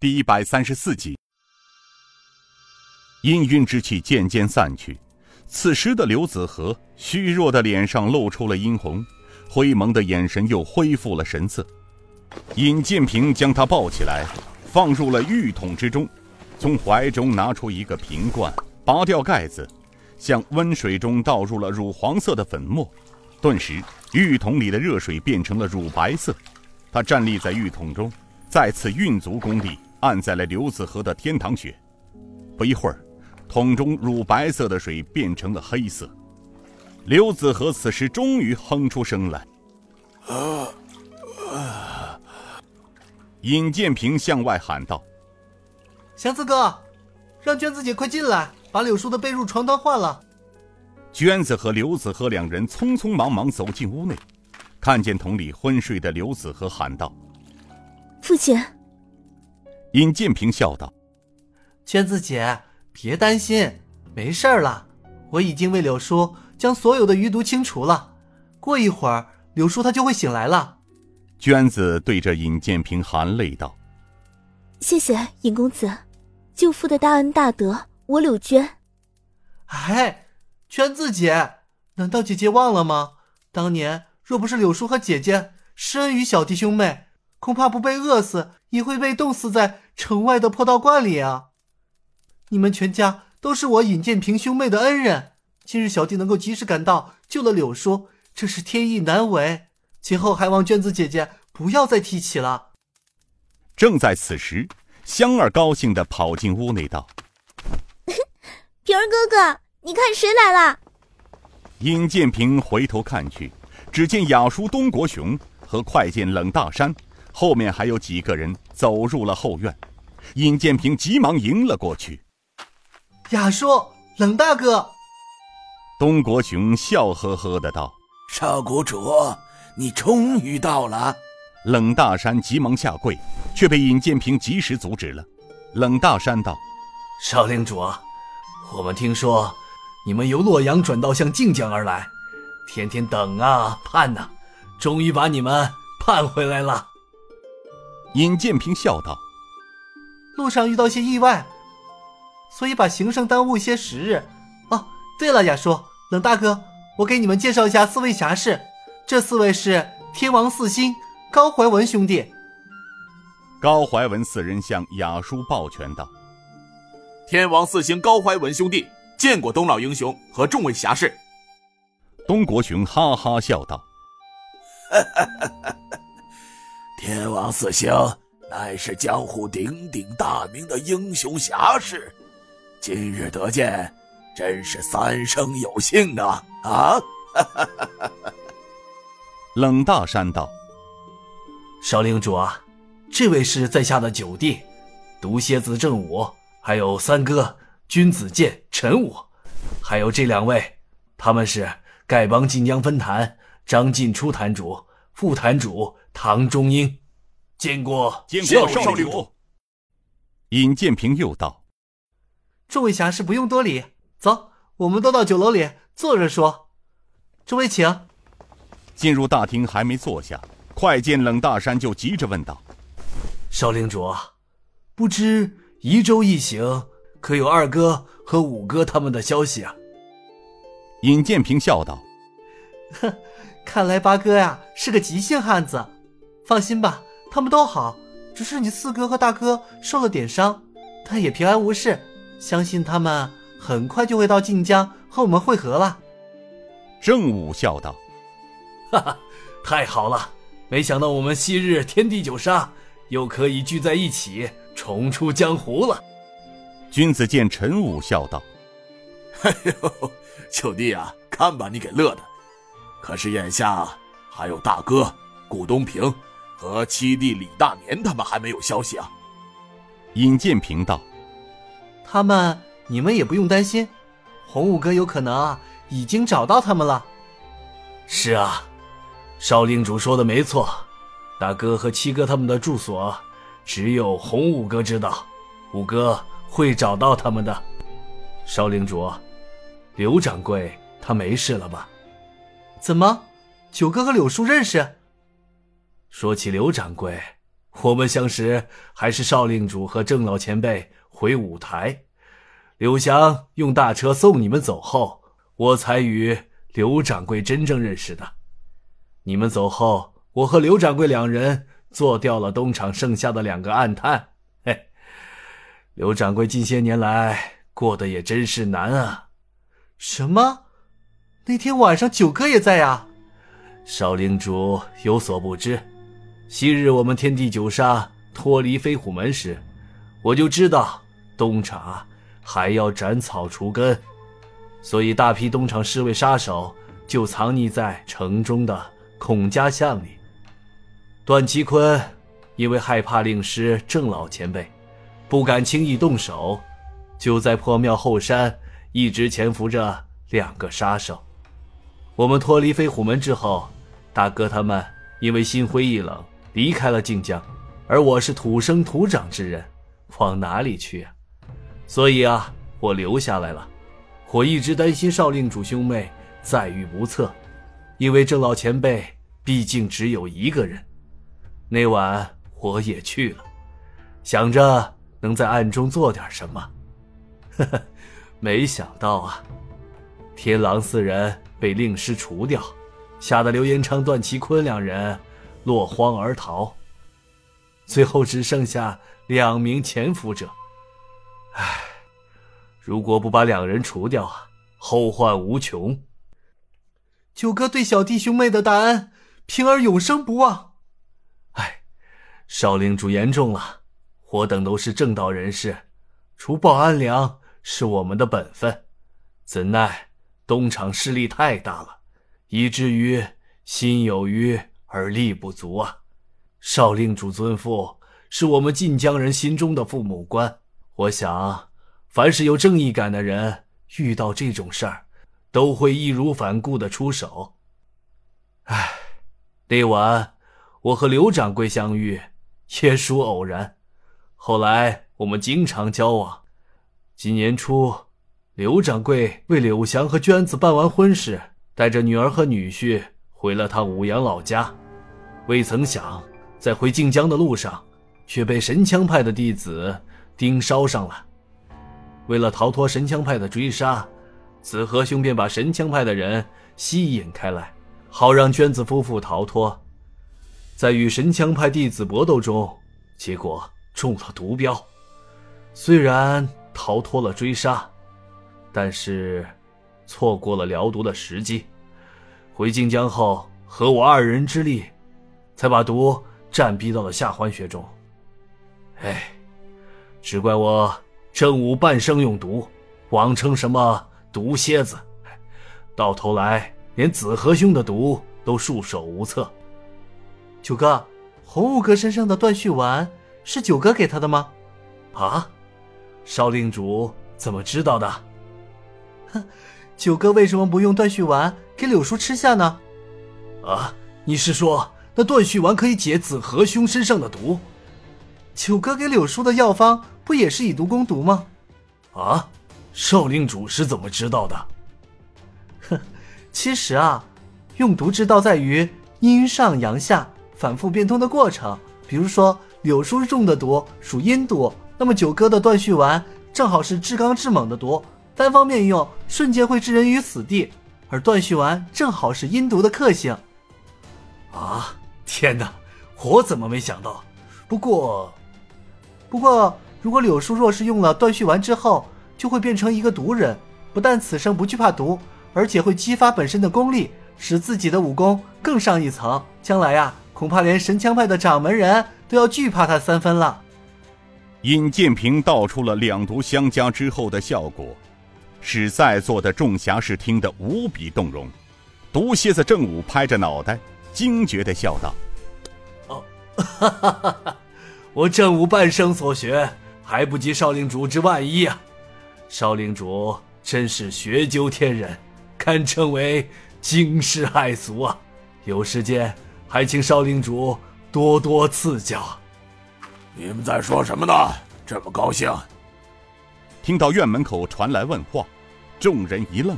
第一百三十四集。氤氲之气渐渐散去，此时的刘子和虚弱的脸上露出了殷红，灰蒙的眼神又恢复了神色。尹建平将他抱起来，放入了浴桶之中，从怀中拿出一个瓶罐，拔掉盖子，向温水中倒入了乳黄色的粉末，顿时浴桶里的热水变成了乳白色。他站立在浴桶中，再次运足功力，按在了刘子和的天堂穴。不一会儿。桶中乳白色的水变成了黑色，刘子和此时终于哼出声来。啊！尹建平向外喊道：“祥子哥，让娟子姐快进来，把柳树的被褥床单换了。”娟子和刘子和两人匆匆忙忙走进屋内，看见桶里昏睡的刘子和，喊道：“父亲。”尹建平笑道：“娟子姐。”别担心，没事儿了。我已经为柳叔将所有的余毒清除了，过一会儿柳叔他就会醒来了。娟子对着尹建平含泪道：“谢谢尹公子，舅父的大恩大德，我柳娟。”哎，娟子姐，难道姐姐忘了吗？当年若不是柳叔和姐姐施恩于小弟兄妹，恐怕不被饿死，也会被冻死在城外的破道观里啊。你们全家都是我尹建平兄妹的恩人，今日小弟能够及时赶到，救了柳叔，这是天意难违。今后还望娟子姐姐不要再提起了。正在此时，香儿高兴的跑进屋内道：“平儿哥哥，你看谁来了？”尹建平回头看去，只见雅叔东国雄和快剑冷大山，后面还有几个人走入了后院。尹建平急忙迎了过去。雅叔，冷大哥。东国雄笑呵呵的道：“少谷主，你终于到了。”冷大山急忙下跪，却被尹建平及时阻止了。冷大山道：“少领主，我们听说你们由洛阳转道向靖江而来，天天等啊盼呐，终于把你们盼回来了。”尹建平笑道：“路上遇到些意外。”所以把行程耽误一些时日。哦，对了，雅叔、冷大哥，我给你们介绍一下四位侠士。这四位是天王四星高怀文兄弟。高怀文四人向雅叔抱拳道：“天王四星高怀文兄弟见过东老英雄和众位侠士。”东国雄哈哈笑道：“ 天王四星乃是江湖鼎鼎大名的英雄侠士。”今日得见，真是三生有幸啊！啊！冷大山道：“少领主啊，这位是在下的九弟，毒蝎子正武，还有三哥君子剑陈武，还有这两位，他们是丐帮晋江分坛张进初坛主、副坛主唐中英。见过，见过少领主。”尹建平又道。众位侠士不用多礼，走，我们都到酒楼里坐着说。诸位请。进入大厅还没坐下，快见冷大山就急着问道：“少领主，不知宜州一行可有二哥和五哥他们的消息啊？”尹建平笑道：“哼，看来八哥呀是个急性汉子。放心吧，他们都好，只是你四哥和大哥受了点伤，但也平安无事。”相信他们很快就会到晋江和我们会合了。郑武笑道：“哈哈，太好了！没想到我们昔日天地九杀又可以聚在一起，重出江湖了。”君子见陈武笑道：“哎呦，九弟啊，看把你给乐的！可是眼下还有大哥顾东平和七弟李大年他们还没有消息啊。”尹建平道。他们，你们也不用担心，洪武哥有可能啊，已经找到他们了。是啊，少令主说的没错，大哥和七哥他们的住所，只有洪武哥知道，五哥会找到他们的。少令主，刘掌柜他没事了吧？怎么，九哥和柳叔认识？说起刘掌柜，我们相识还是少令主和郑老前辈回五台，柳翔用大车送你们走后，我才与刘掌柜真正认识的。你们走后，我和刘掌柜两人做掉了东厂剩下的两个暗探。嘿，刘掌柜近些年来过得也真是难啊。什么？那天晚上九哥也在呀？少领主有所不知。昔日我们天地九杀脱离飞虎门时，我就知道东厂还要斩草除根，所以大批东厂侍卫杀手就藏匿在城中的孔家巷里。段其坤因为害怕令师郑老前辈，不敢轻易动手，就在破庙后山一直潜伏着两个杀手。我们脱离飞虎门之后，大哥他们因为心灰意冷。离开了晋江，而我是土生土长之人，往哪里去啊？所以啊，我留下来了。我一直担心少令主兄妹再遇不测，因为郑老前辈毕竟只有一个人。那晚我也去了，想着能在暗中做点什么。呵呵，没想到啊，天狼四人被令师除掉，吓得刘延昌、段其坤两人。落荒而逃，最后只剩下两名潜伏者。唉，如果不把两人除掉啊，后患无穷。九哥对小弟兄妹的大恩，平儿永生不忘。唉，少领主言重了，我等都是正道人士，除暴安良是我们的本分，怎奈东厂势力太大了，以至于心有余。而力不足啊！少令主尊父是我们晋江人心中的父母官。我想，凡是有正义感的人，遇到这种事儿，都会义无反顾的出手。唉，那晚我和刘掌柜相遇，也属偶然。后来我们经常交往。今年初，刘掌柜为柳祥和娟子办完婚事，带着女儿和女婿。回了趟武阳老家，未曾想在回晋江的路上，却被神枪派的弟子盯梢上了。为了逃脱神枪派的追杀，子和兄便把神枪派的人吸引开来，好让娟子夫妇逃脱。在与神枪派弟子搏斗中，结果中了毒镖，虽然逃脱了追杀，但是错过了疗毒的时机。回晋江后，合我二人之力，才把毒暂逼到了下欢穴中。哎，只怪我正午半生用毒，妄称什么毒蝎子，到头来连子和兄的毒都束手无策。九哥，洪五哥身上的断续丸是九哥给他的吗？啊，少令主怎么知道的？哼。九哥为什么不用断续丸给柳叔吃下呢？啊，你是说那断续丸可以解子和兄身上的毒？九哥给柳叔的药方不也是以毒攻毒吗？啊，少令主是怎么知道的？哼，其实啊，用毒之道在于阴上阳下反复变通的过程。比如说柳叔中的毒属阴毒，那么九哥的断续丸正好是至刚至猛的毒。单方面用，瞬间会置人于死地，而断续丸正好是阴毒的克星。啊！天哪，我怎么没想到？不过，不过，如果柳叔若是用了断续丸之后，就会变成一个毒人，不但此生不惧怕毒，而且会激发本身的功力，使自己的武功更上一层。将来呀，恐怕连神枪派的掌门人都要惧怕他三分了。尹建平道出了两毒相加之后的效果。使在座的众侠士听得无比动容，毒蝎子正午拍着脑袋，惊觉的笑道：“哦，哈哈哈哈我正午半生所学，还不及少令主之万一啊！少令主真是学究天人，堪称为惊世骇俗啊！有时间还请少令主多多赐教。”你们在说什么呢？这么高兴？听到院门口传来问话，众人一愣。